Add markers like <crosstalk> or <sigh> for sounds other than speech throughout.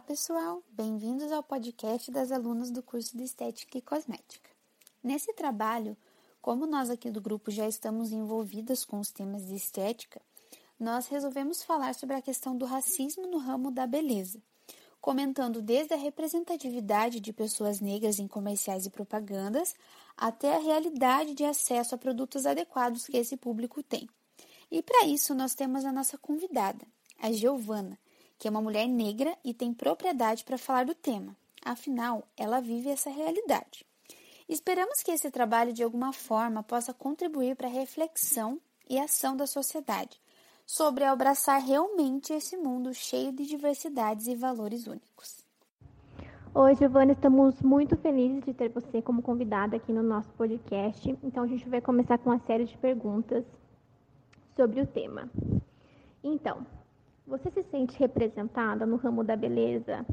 Olá, pessoal! Bem-vindos ao podcast das alunas do curso de Estética e Cosmética. Nesse trabalho, como nós aqui do grupo já estamos envolvidas com os temas de estética, nós resolvemos falar sobre a questão do racismo no ramo da beleza, comentando desde a representatividade de pessoas negras em comerciais e propagandas até a realidade de acesso a produtos adequados que esse público tem. E para isso nós temos a nossa convidada, a Giovana, que é uma mulher negra e tem propriedade para falar do tema. Afinal, ela vive essa realidade. Esperamos que esse trabalho de alguma forma possa contribuir para a reflexão e ação da sociedade sobre abraçar realmente esse mundo cheio de diversidades e valores únicos. Oi, Giovana, estamos muito felizes de ter você como convidada aqui no nosso podcast. Então, a gente vai começar com uma série de perguntas sobre o tema. Então, você se sente representada no ramo da beleza,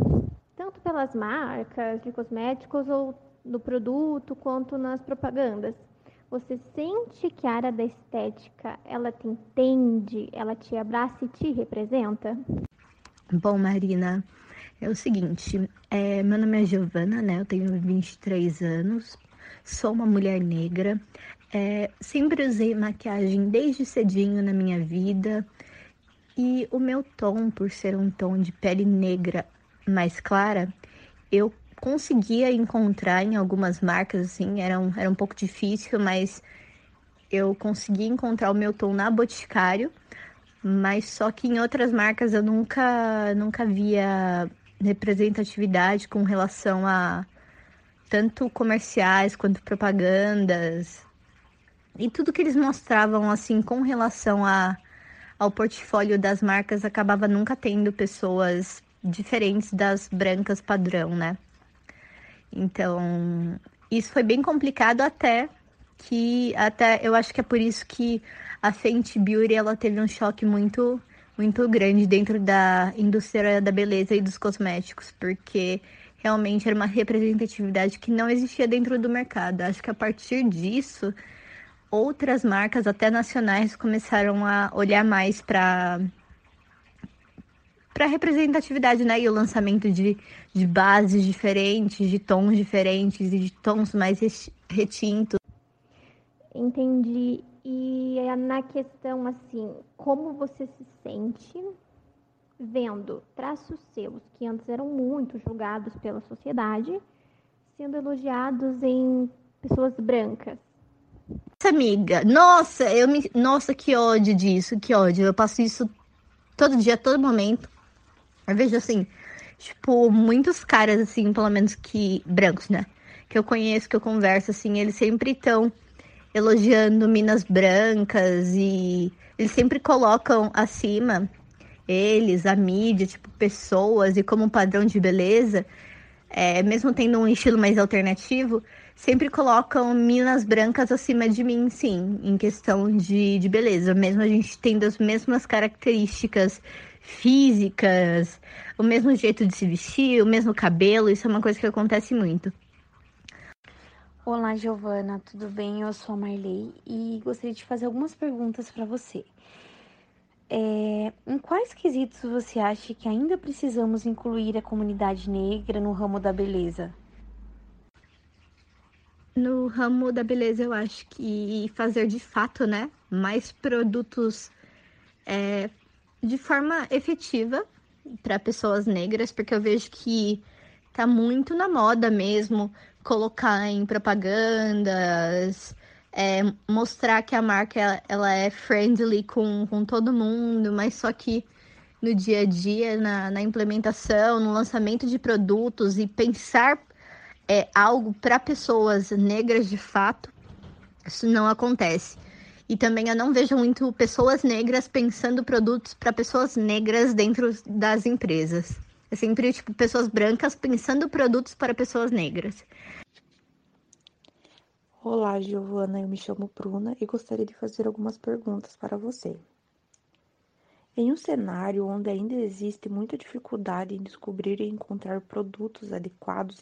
tanto pelas marcas de cosméticos ou no produto, quanto nas propagandas? Você sente que a área da estética, ela te entende, ela te abraça e te representa? Bom, Marina, é o seguinte, é, meu nome é Giovana, né? Eu tenho 23 anos, sou uma mulher negra, é, sempre usei maquiagem desde cedinho na minha vida e o meu tom, por ser um tom de pele negra mais clara, eu conseguia encontrar em algumas marcas, assim, era um, era um pouco difícil, mas eu conseguia encontrar o meu tom na Boticário, mas só que em outras marcas eu nunca, nunca via representatividade com relação a tanto comerciais quanto propagandas. E tudo que eles mostravam assim com relação a, ao portfólio das marcas acabava nunca tendo pessoas diferentes das brancas padrão, né? Então, isso foi bem complicado até que até eu acho que é por isso que a Fenty Beauty ela teve um choque muito muito grande dentro da indústria da beleza e dos cosméticos, porque realmente era uma representatividade que não existia dentro do mercado. Acho que a partir disso, outras marcas, até nacionais, começaram a olhar mais para para representatividade, né? E o lançamento de, de bases diferentes, de tons diferentes e de tons mais retintos. Entendi. E na questão assim, como você se sente vendo traços seus que antes eram muito julgados pela sociedade, sendo elogiados em pessoas brancas? Amiga, nossa, eu me, nossa, que ódio disso, que ódio. Eu passo isso todo dia, todo momento. Eu vejo assim, tipo, muitos caras, assim, pelo menos que. brancos, né? Que eu conheço, que eu converso, assim, eles sempre estão elogiando minas brancas e eles sempre colocam acima eles, a mídia, tipo, pessoas e como padrão de beleza, é, mesmo tendo um estilo mais alternativo, sempre colocam minas brancas acima de mim, sim, em questão de, de beleza, mesmo a gente tendo as mesmas características físicas, o mesmo jeito de se vestir, o mesmo cabelo, isso é uma coisa que acontece muito. Olá, Giovana, tudo bem? Eu sou a Marley e gostaria de fazer algumas perguntas para você. É, em quais quesitos você acha que ainda precisamos incluir a comunidade negra no ramo da beleza? No ramo da beleza, eu acho que fazer de fato, né, mais produtos é, de forma efetiva para pessoas negras, porque eu vejo que tá muito na moda mesmo colocar em propagandas, é, mostrar que a marca ela, é friendly com, com todo mundo, mas só que no dia a dia, na, na implementação, no lançamento de produtos e pensar é, algo para pessoas negras de fato, isso não acontece. E também eu não vejo muito pessoas negras pensando produtos para pessoas negras dentro das empresas. É sempre tipo pessoas brancas pensando produtos para pessoas negras. Olá, Giovana, eu me chamo Bruna e gostaria de fazer algumas perguntas para você. Em um cenário onde ainda existe muita dificuldade em descobrir e encontrar produtos adequados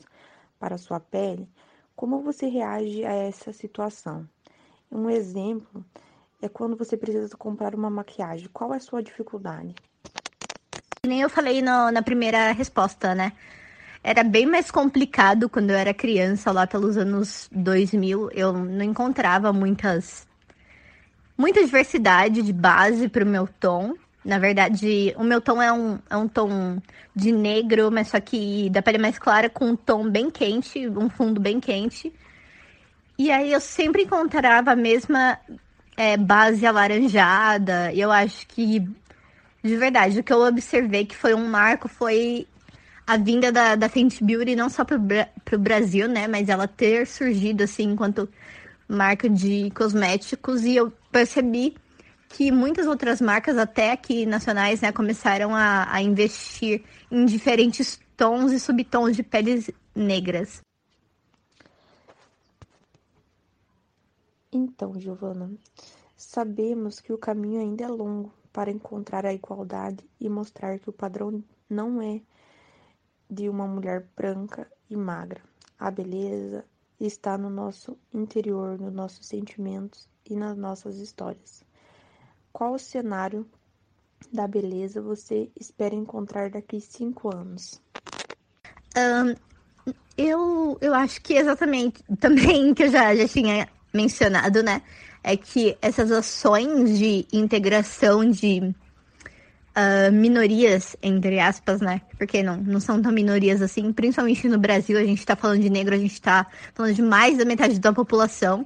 para sua pele, como você reage a essa situação? Um exemplo é quando você precisa comprar uma maquiagem. Qual é a sua dificuldade? Nem eu falei no, na primeira resposta, né? Era bem mais complicado quando eu era criança, lá pelos anos 2000. Eu não encontrava muitas muita diversidade de base para o meu tom. Na verdade, o meu tom é um, é um tom de negro, mas só que da pele mais clara, com um tom bem quente, um fundo bem quente. E aí eu sempre encontrava a mesma é, base alaranjada. E eu acho que, de verdade, o que eu observei que foi um marco foi a vinda da, da Fenty Beauty, não só para o Brasil, né? Mas ela ter surgido assim enquanto marca de cosméticos. E eu percebi que muitas outras marcas, até aqui nacionais, né, começaram a, a investir em diferentes tons e subtons de peles negras. Então, Giovana, sabemos que o caminho ainda é longo para encontrar a igualdade e mostrar que o padrão não é de uma mulher branca e magra. A beleza está no nosso interior, nos nossos sentimentos e nas nossas histórias. Qual cenário da beleza você espera encontrar daqui cinco anos? Um, eu, eu acho que exatamente <laughs> também que eu já, já tinha mencionado, né? É que essas ações de integração de uh, minorias, entre aspas, né? Porque não, não são tão minorias assim, principalmente no Brasil, a gente tá falando de negro, a gente tá falando de mais da metade da população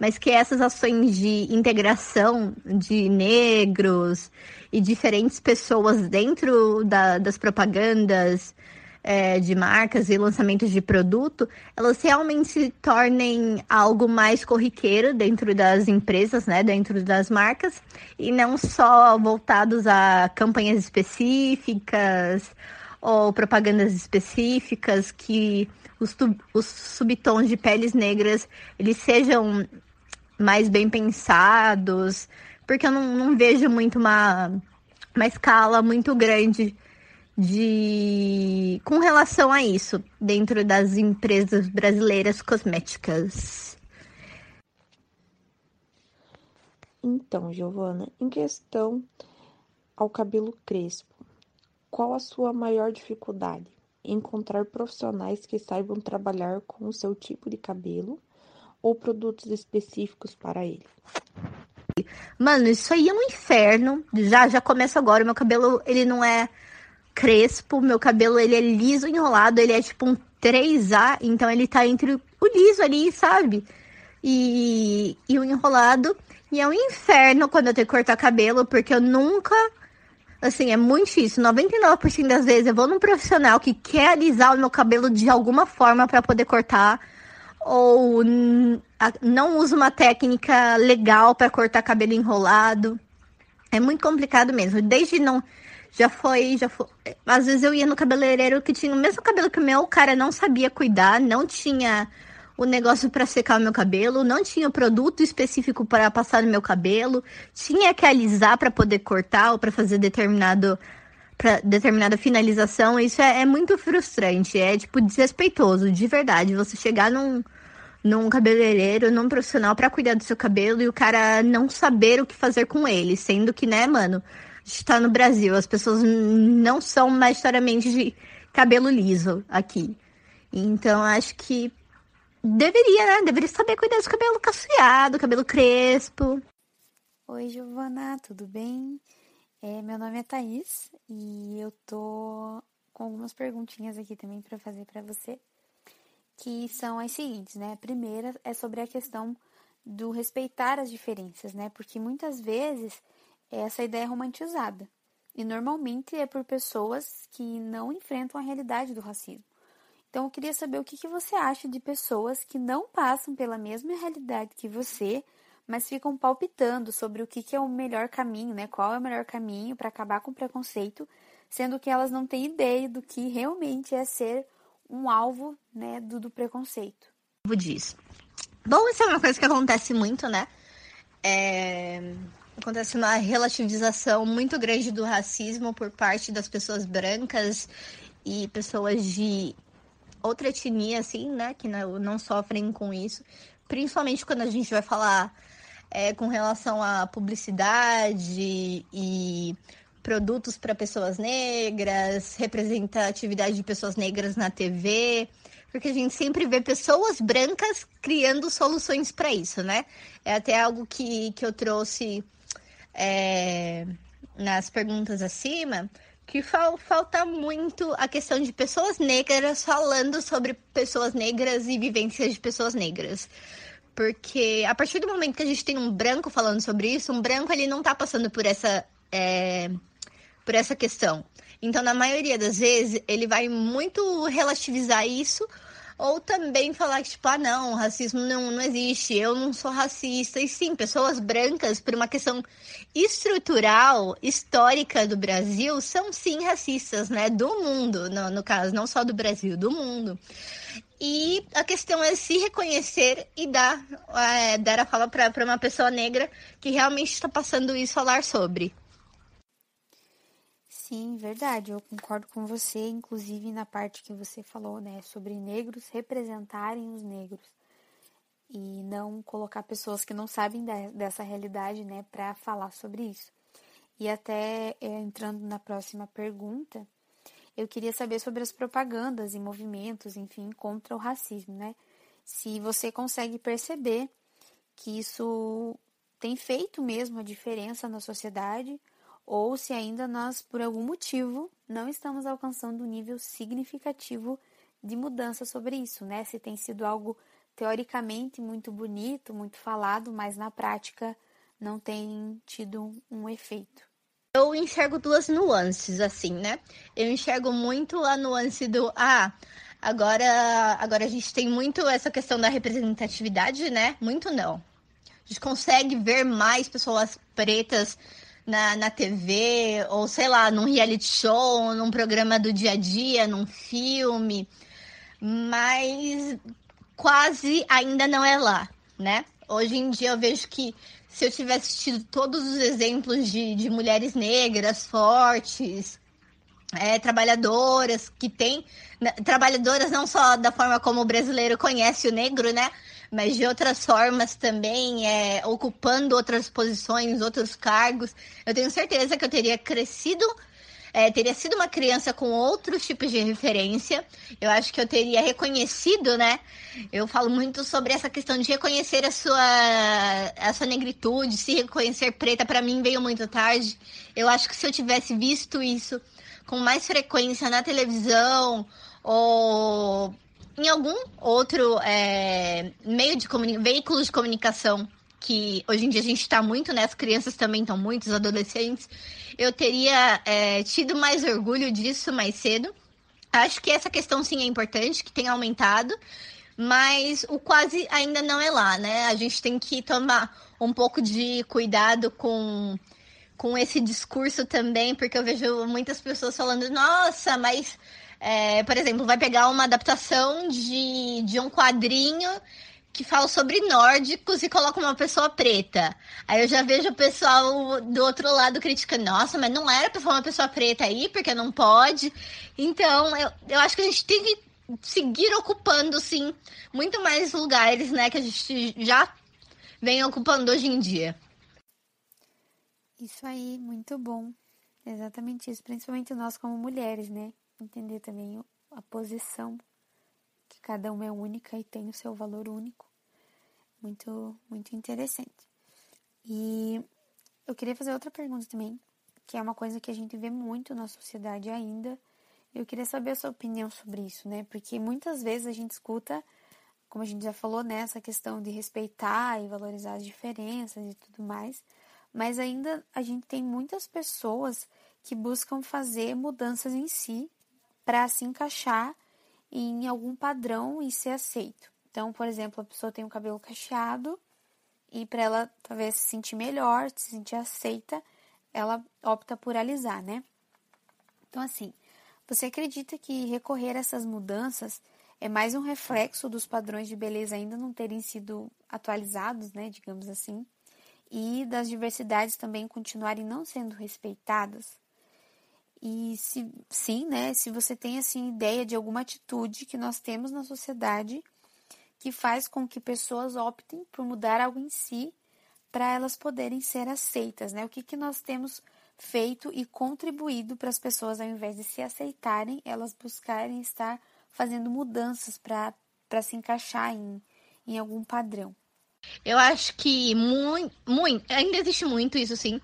mas que essas ações de integração de negros e diferentes pessoas dentro da, das propagandas é, de marcas e lançamentos de produto, elas realmente se tornem algo mais corriqueiro dentro das empresas, né, dentro das marcas, e não só voltados a campanhas específicas ou propagandas específicas que os, os subtons de peles negras eles sejam mais bem pensados, porque eu não, não vejo muito uma, uma escala muito grande de com relação a isso dentro das empresas brasileiras cosméticas. Então, Giovana, em questão ao cabelo crespo, qual a sua maior dificuldade? Encontrar profissionais que saibam trabalhar com o seu tipo de cabelo ou produtos específicos para ele? Mano, isso aí é um inferno. Já já começa agora. Meu cabelo, ele não é crespo, meu cabelo ele é liso enrolado, ele é tipo um 3A, então ele tá entre o liso ali, sabe? E, e o enrolado. E é um inferno quando eu tenho que cortar cabelo, porque eu nunca. Assim, é muito difícil. 99% das vezes eu vou num profissional que quer alisar o meu cabelo de alguma forma para poder cortar ou não usa uma técnica legal para cortar cabelo enrolado. É muito complicado mesmo. Desde não. Já foi, já foi. Às vezes eu ia no cabeleireiro que tinha o mesmo cabelo que o meu, o cara não sabia cuidar, não tinha o negócio para secar o meu cabelo, não tinha o produto específico para passar no meu cabelo, tinha que alisar para poder cortar ou para fazer determinado para determinada finalização, isso é, é, muito frustrante, é tipo desrespeitoso, de verdade. Você chegar num, num cabeleireiro, num profissional para cuidar do seu cabelo e o cara não saber o que fazer com ele, sendo que, né, mano, a gente tá no Brasil, as pessoas não são majoritariamente de cabelo liso aqui. Então, acho que deveria, né? Deveria saber cuidar do cabelo cacheado, cabelo crespo. Oi, Giovana, tudo bem? É, meu nome é Thaís e eu tô com algumas perguntinhas aqui também para fazer para você, que são as seguintes, né? A primeira é sobre a questão do respeitar as diferenças, né? Porque muitas vezes essa ideia é romantizada e normalmente é por pessoas que não enfrentam a realidade do racismo. Então, eu queria saber o que, que você acha de pessoas que não passam pela mesma realidade que você, mas ficam palpitando sobre o que, é o melhor caminho, né? Qual é o melhor caminho para acabar com o preconceito, sendo que elas não têm ideia do que realmente é ser um alvo, né, do, do preconceito. Disso. Bom, isso é uma coisa que acontece muito, né? É... Acontece uma relativização muito grande do racismo por parte das pessoas brancas e pessoas de outra etnia, assim, né? Que não, não sofrem com isso. Principalmente quando a gente vai falar é, com relação à publicidade e produtos para pessoas negras, representatividade de pessoas negras na TV, porque a gente sempre vê pessoas brancas criando soluções para isso, né? É até algo que, que eu trouxe é, nas perguntas acima, que fal, falta muito a questão de pessoas negras falando sobre pessoas negras e vivências de pessoas negras. Porque a partir do momento que a gente tem um branco falando sobre isso, um branco ele não tá passando por essa, é, por essa questão. Então, na maioria das vezes, ele vai muito relativizar isso ou também falar que, tipo, ah, não, racismo não, não existe, eu não sou racista. E sim, pessoas brancas, por uma questão estrutural, histórica do Brasil, são sim racistas, né? Do mundo, no, no caso, não só do Brasil, do mundo. E a questão é se reconhecer e dar, é, dar a fala para uma pessoa negra que realmente está passando isso, falar sobre. Sim, verdade. Eu concordo com você, inclusive na parte que você falou, né, sobre negros representarem os negros e não colocar pessoas que não sabem dessa realidade, né, para falar sobre isso. E até é, entrando na próxima pergunta, eu queria saber sobre as propagandas e movimentos, enfim, contra o racismo, né? Se você consegue perceber que isso tem feito mesmo a diferença na sociedade ou se ainda nós, por algum motivo, não estamos alcançando um nível significativo de mudança sobre isso, né? Se tem sido algo teoricamente muito bonito, muito falado, mas na prática não tem tido um efeito. Eu enxergo duas nuances, assim, né? Eu enxergo muito a nuance do ah, agora, agora a gente tem muito essa questão da representatividade, né? Muito não. A gente consegue ver mais pessoas pretas na, na TV, ou sei lá, num reality show, num programa do dia a dia, num filme, mas quase ainda não é lá, né? Hoje em dia eu vejo que se eu tivesse tido todos os exemplos de, de mulheres negras fortes, é, trabalhadoras que têm né, trabalhadoras não só da forma como o brasileiro conhece o negro, né? Mas de outras formas também, é, ocupando outras posições, outros cargos. Eu tenho certeza que eu teria crescido é, teria sido uma criança com outros tipos de referência. Eu acho que eu teria reconhecido, né? Eu falo muito sobre essa questão de reconhecer a sua, a sua negritude, se reconhecer preta, para mim veio muito tarde. Eu acho que se eu tivesse visto isso com mais frequência na televisão ou em algum outro é, meio de veículo de comunicação que hoje em dia a gente está muito, né? As crianças também estão muito, os adolescentes. Eu teria é, tido mais orgulho disso mais cedo. Acho que essa questão sim é importante, que tem aumentado, mas o quase ainda não é lá, né? A gente tem que tomar um pouco de cuidado com, com esse discurso também, porque eu vejo muitas pessoas falando, nossa, mas é, por exemplo, vai pegar uma adaptação de, de um quadrinho que fala sobre nórdicos e coloca uma pessoa preta. Aí eu já vejo o pessoal do outro lado criticando, nossa, mas não era pra falar uma pessoa preta aí, porque não pode. Então, eu, eu acho que a gente tem que seguir ocupando, sim, muito mais lugares, né, que a gente já vem ocupando hoje em dia. Isso aí, muito bom. Exatamente isso, principalmente nós como mulheres, né? Entender também a posição, que cada uma é única e tem o seu valor único. Muito, muito interessante. E eu queria fazer outra pergunta também, que é uma coisa que a gente vê muito na sociedade ainda. Eu queria saber a sua opinião sobre isso, né? Porque muitas vezes a gente escuta, como a gente já falou, né, questão de respeitar e valorizar as diferenças e tudo mais, mas ainda a gente tem muitas pessoas que buscam fazer mudanças em si para se encaixar em algum padrão e ser aceito. Então, por exemplo, a pessoa tem o cabelo cacheado e para ela talvez se sentir melhor, se sentir aceita, ela opta por alisar, né? Então, assim, você acredita que recorrer a essas mudanças é mais um reflexo dos padrões de beleza ainda não terem sido atualizados, né, digamos assim, e das diversidades também continuarem não sendo respeitadas? E se sim, né, se você tem assim ideia de alguma atitude que nós temos na sociedade que faz com que pessoas optem por mudar algo em si para elas poderem ser aceitas, né? O que que nós temos feito e contribuído para as pessoas, ao invés de se aceitarem, elas buscarem estar fazendo mudanças para se encaixar em, em algum padrão. Eu acho que muito, muito, ainda existe muito isso, sim.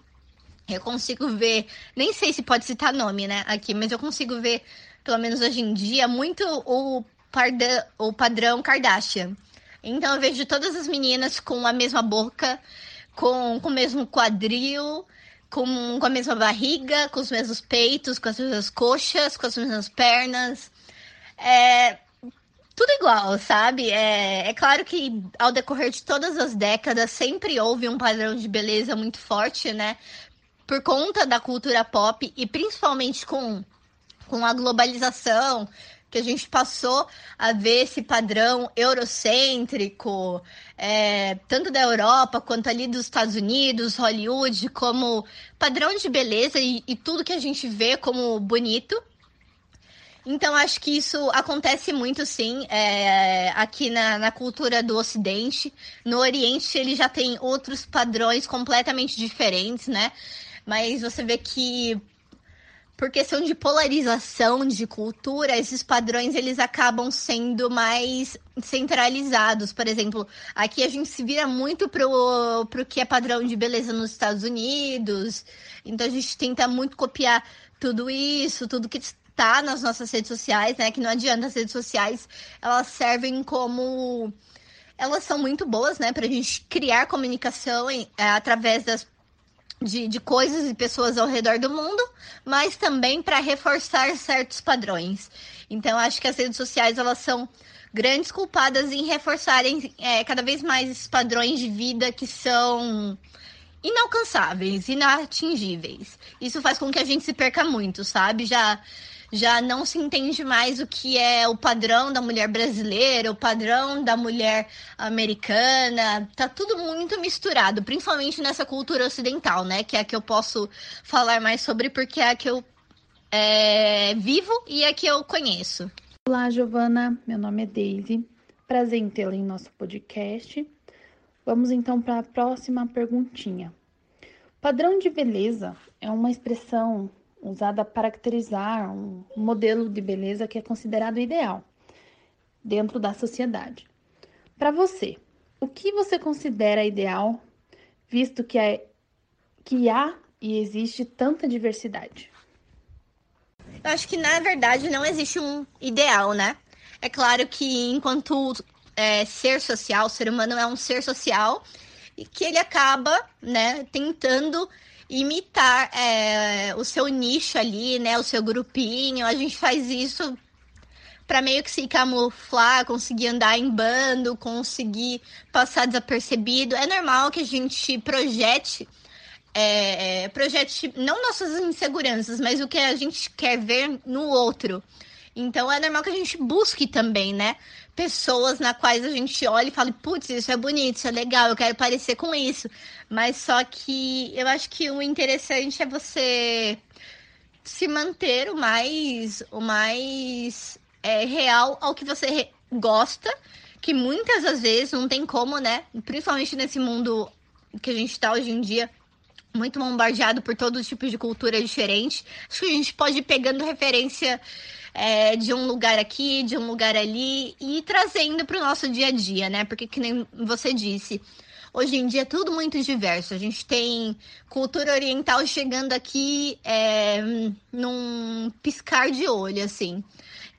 Eu consigo ver, nem sei se pode citar nome, né, aqui, mas eu consigo ver, pelo menos hoje em dia, muito o, parda, o padrão Kardashian. Então eu vejo todas as meninas com a mesma boca, com, com o mesmo quadril, com, com a mesma barriga, com os mesmos peitos, com as mesmas coxas, com as mesmas pernas. É, tudo igual, sabe? É, é claro que ao decorrer de todas as décadas sempre houve um padrão de beleza muito forte, né? Por conta da cultura pop e principalmente com, com a globalização, que a gente passou a ver esse padrão eurocêntrico, é, tanto da Europa quanto ali dos Estados Unidos, Hollywood, como padrão de beleza e, e tudo que a gente vê como bonito. Então, acho que isso acontece muito, sim, é, aqui na, na, cultura do Ocidente. No Oriente, ele já tem outros padrões completamente diferentes, né? Mas você vê que por questão de polarização de cultura, esses padrões eles acabam sendo mais centralizados. Por exemplo, aqui a gente se vira muito pro, pro que é padrão de beleza nos Estados Unidos. Então a gente tenta muito copiar tudo isso, tudo que está nas nossas redes sociais, né? Que não adianta as redes sociais, elas servem como elas são muito boas, né, para a gente criar comunicação em, é, através das de, de coisas e pessoas ao redor do mundo, mas também para reforçar certos padrões. Então, acho que as redes sociais elas são grandes culpadas em reforçarem é, cada vez mais esses padrões de vida que são inalcançáveis, inatingíveis. Isso faz com que a gente se perca muito, sabe? Já já não se entende mais o que é o padrão da mulher brasileira, o padrão da mulher americana. Tá tudo muito misturado, principalmente nessa cultura ocidental, né? Que é a que eu posso falar mais sobre, porque é a que eu é, vivo e é a que eu conheço. Olá, Giovana. Meu nome é Daisy. Prazer em tê-la em nosso podcast. Vamos então para a próxima perguntinha. Padrão de beleza é uma expressão usada para caracterizar um modelo de beleza que é considerado ideal dentro da sociedade. Para você, o que você considera ideal, visto que, é, que há e existe tanta diversidade? Eu acho que na verdade não existe um ideal, né? É claro que enquanto é, ser social, o ser humano é um ser social e que ele acaba, né, tentando imitar é, o seu nicho ali, né? O seu grupinho. A gente faz isso para meio que se camuflar, conseguir andar em bando, conseguir passar desapercebido. É normal que a gente projete, é, projete não nossas inseguranças, mas o que a gente quer ver no outro. Então é normal que a gente busque também, né? Pessoas na quais a gente olha e fala, putz, isso é bonito, isso é legal, eu quero parecer com isso. Mas só que eu acho que o interessante é você se manter o mais, o mais é, real ao que você gosta, que muitas das vezes não tem como, né? Principalmente nesse mundo que a gente está hoje em dia, muito bombardeado por todo tipo de cultura diferente. Acho que a gente pode ir pegando referência é, de um lugar aqui, de um lugar ali e trazendo para o nosso dia a dia, né? Porque, que nem você disse, hoje em dia é tudo muito diverso. A gente tem cultura oriental chegando aqui é, num piscar de olho, assim.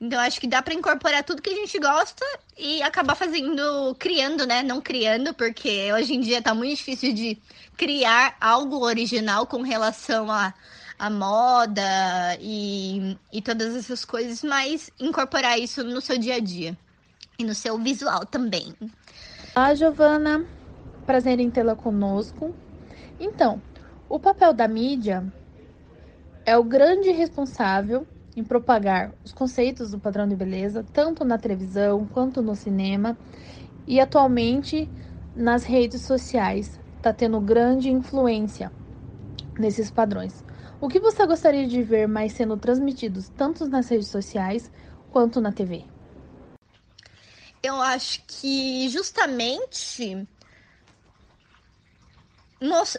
Então, acho que dá para incorporar tudo que a gente gosta e acabar fazendo, criando, né? Não criando, porque hoje em dia tá muito difícil de criar algo original com relação a a moda e, e todas essas coisas, mas incorporar isso no seu dia a dia e no seu visual também. Olá, Giovana. Prazer em tê-la conosco. Então, o papel da mídia é o grande responsável em propagar os conceitos do padrão de beleza, tanto na televisão quanto no cinema, e atualmente nas redes sociais está tendo grande influência nesses padrões. O que você gostaria de ver mais sendo transmitidos tanto nas redes sociais quanto na TV? Eu acho que justamente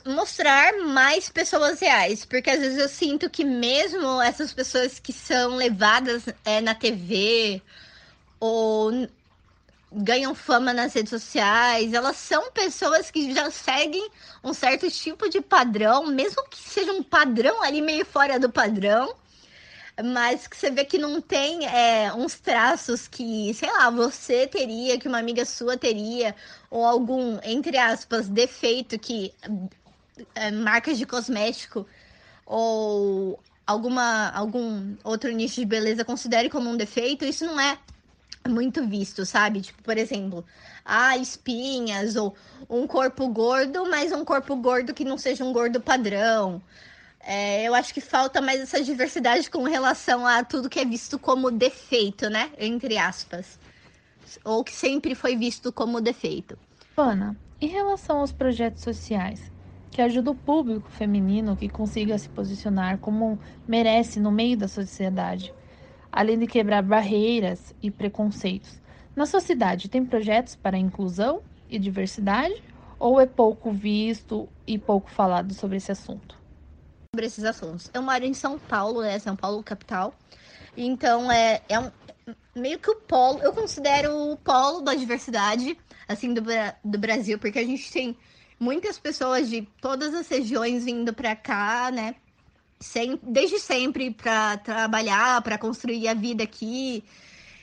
mostrar mais pessoas reais, porque às vezes eu sinto que mesmo essas pessoas que são levadas é, na TV ou ganham fama nas redes sociais, elas são pessoas que já seguem um certo tipo de padrão, mesmo que seja um padrão ali meio fora do padrão, mas que você vê que não tem é, uns traços que, sei lá, você teria, que uma amiga sua teria, ou algum, entre aspas, defeito que é, marcas de cosmético ou alguma algum outro nicho de beleza considere como um defeito, isso não é muito visto, sabe? Tipo, por exemplo, ah, espinhas ou um corpo gordo, mas um corpo gordo que não seja um gordo padrão. É, eu acho que falta mais essa diversidade com relação a tudo que é visto como defeito, né? Entre aspas. Ou que sempre foi visto como defeito. Ana, em relação aos projetos sociais, que ajudam o público feminino que consiga se posicionar como merece no meio da sociedade, além de quebrar barreiras e preconceitos. Na sociedade, tem projetos para inclusão e diversidade ou é pouco visto e pouco falado sobre esse assunto? Sobre esses assuntos. Eu moro em São Paulo, né? São Paulo, capital. Então, é, é um, meio que o polo, eu considero o polo da diversidade, assim, do, do Brasil, porque a gente tem muitas pessoas de todas as regiões vindo para cá, né? Sem, desde sempre para trabalhar, para construir a vida aqui.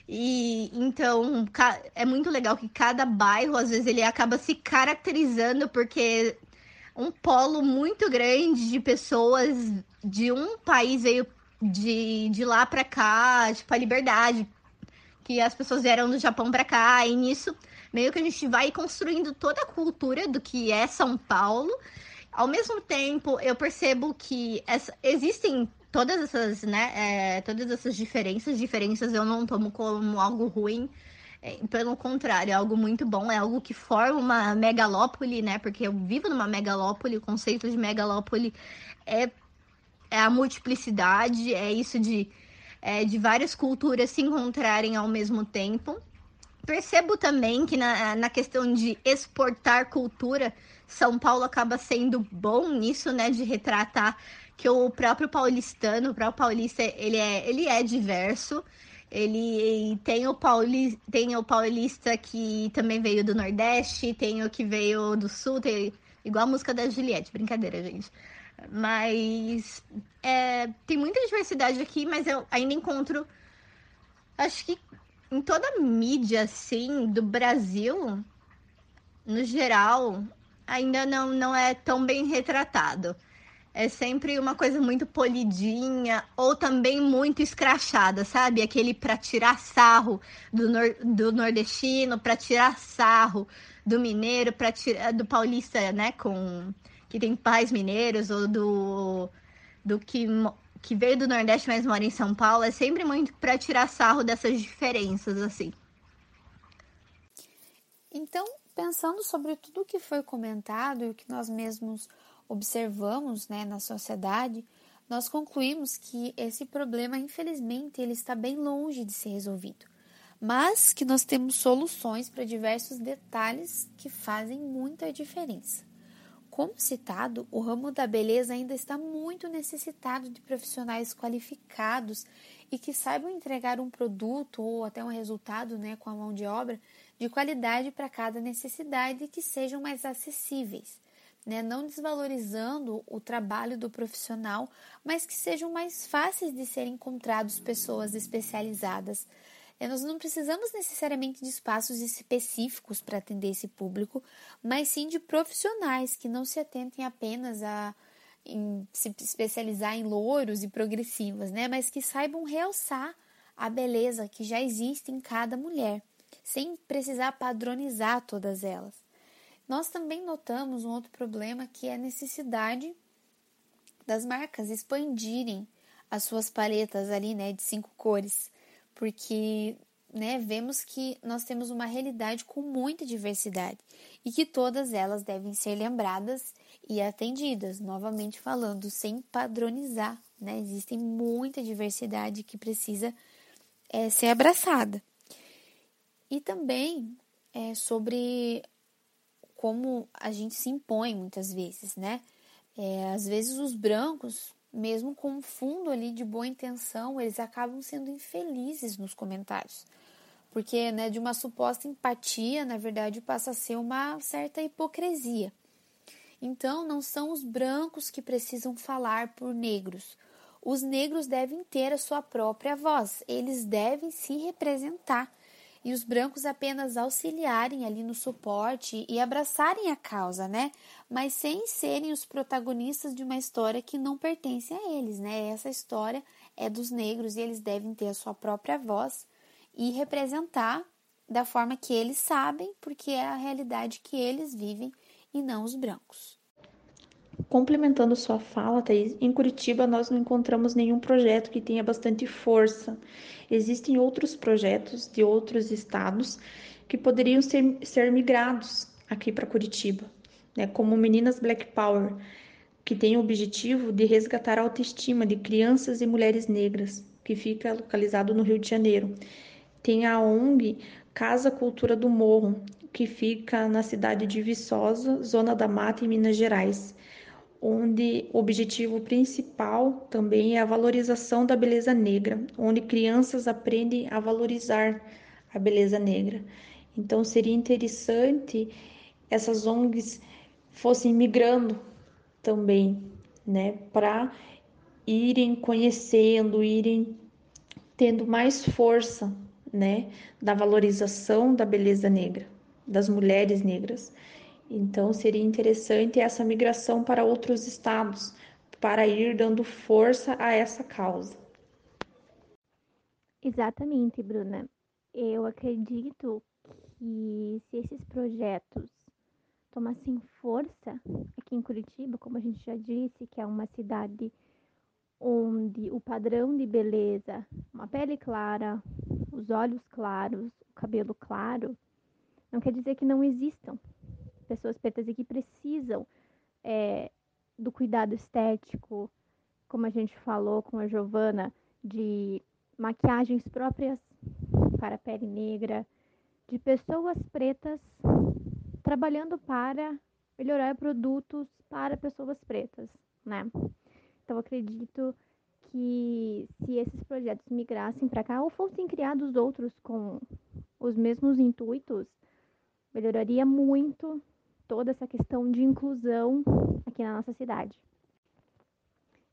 E então é muito legal que cada bairro, às vezes, ele acaba se caracterizando porque um polo muito grande de pessoas de um país veio de, de lá para cá, tipo a liberdade, que as pessoas vieram do Japão para cá, e nisso meio que a gente vai construindo toda a cultura do que é São Paulo ao mesmo tempo, eu percebo que essa, existem todas essas, né, é, todas essas diferenças. Diferenças eu não tomo como algo ruim. É, pelo contrário, é algo muito bom, é algo que forma uma megalópole, né? Porque eu vivo numa megalópole, o conceito de megalópole é, é a multiplicidade, é isso de, é, de várias culturas se encontrarem ao mesmo tempo. Percebo também que na, na questão de exportar cultura, são Paulo acaba sendo bom nisso, né, de retratar que o próprio paulistano, o próprio paulista, ele é, ele é diverso. Ele tem o, pauli, tem o paulista que também veio do Nordeste, tem o que veio do Sul, tem, igual a música da Juliette, brincadeira, gente. Mas é, tem muita diversidade aqui, mas eu ainda encontro. Acho que em toda a mídia, assim, do Brasil, no geral, ainda não, não é tão bem retratado. É sempre uma coisa muito polidinha ou também muito escrachada, sabe? Aquele para tirar sarro do, nor do nordestino, para tirar sarro do mineiro, para tirar do paulista, né? Com que tem pais mineiros ou do do que que veio do Nordeste, mas mora em São Paulo. É sempre muito para tirar sarro dessas diferenças, assim. Então, pensando sobre tudo o que foi comentado e o que nós mesmos observamos né, na sociedade, nós concluímos que esse problema, infelizmente, ele está bem longe de ser resolvido, mas que nós temos soluções para diversos detalhes que fazem muita diferença. Como citado, o ramo da beleza ainda está muito necessitado de profissionais qualificados e que saibam entregar um produto ou até um resultado né, com a mão de obra de qualidade para cada necessidade que sejam mais acessíveis, né? não desvalorizando o trabalho do profissional, mas que sejam mais fáceis de serem encontrados pessoas especializadas. É, nós não precisamos necessariamente de espaços específicos para atender esse público, mas sim de profissionais que não se atentem apenas a se especializar em louros e progressivas, né? mas que saibam realçar a beleza que já existe em cada mulher sem precisar padronizar todas elas. Nós também notamos um outro problema que é a necessidade das marcas expandirem as suas paletas ali, né, de cinco cores, porque, né, vemos que nós temos uma realidade com muita diversidade e que todas elas devem ser lembradas e atendidas, novamente falando, sem padronizar, né, existem muita diversidade que precisa é, ser abraçada. E também é, sobre como a gente se impõe muitas vezes, né? É, às vezes os brancos, mesmo com um fundo ali de boa intenção, eles acabam sendo infelizes nos comentários. Porque né, de uma suposta empatia, na verdade, passa a ser uma certa hipocrisia. Então, não são os brancos que precisam falar por negros. Os negros devem ter a sua própria voz, eles devem se representar e os brancos apenas auxiliarem ali no suporte e abraçarem a causa, né? Mas sem serem os protagonistas de uma história que não pertence a eles, né? Essa história é dos negros e eles devem ter a sua própria voz e representar da forma que eles sabem, porque é a realidade que eles vivem e não os brancos. Complementando sua fala, Thaís, em Curitiba nós não encontramos nenhum projeto que tenha bastante força. Existem outros projetos de outros estados que poderiam ser, ser migrados aqui para Curitiba, né? como Meninas Black Power, que tem o objetivo de resgatar a autoestima de crianças e mulheres negras, que fica localizado no Rio de Janeiro. Tem a ONG Casa Cultura do Morro, que fica na cidade de Viçosa, Zona da Mata, em Minas Gerais onde o objetivo principal também é a valorização da beleza negra, onde crianças aprendem a valorizar a beleza negra. Então seria interessante essas ONGs fossem migrando também, né, para irem conhecendo, irem tendo mais força, né, da valorização da beleza negra, das mulheres negras. Então, seria interessante essa migração para outros estados, para ir dando força a essa causa. Exatamente, Bruna. Eu acredito que se esses projetos tomassem força aqui em Curitiba, como a gente já disse, que é uma cidade onde o padrão de beleza, uma pele clara, os olhos claros, o cabelo claro, não quer dizer que não existam pessoas pretas e que precisam é, do cuidado estético, como a gente falou com a Giovana, de maquiagens próprias para a pele negra, de pessoas pretas trabalhando para melhorar produtos para pessoas pretas, né? Então acredito que se esses projetos migrassem para cá ou fossem criados outros com os mesmos intuitos, melhoraria muito toda essa questão de inclusão aqui na nossa cidade.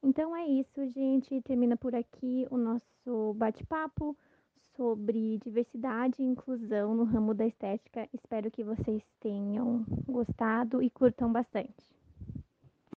Então é isso, gente. Termina por aqui o nosso bate-papo sobre diversidade e inclusão no ramo da estética. Espero que vocês tenham gostado e curtam bastante.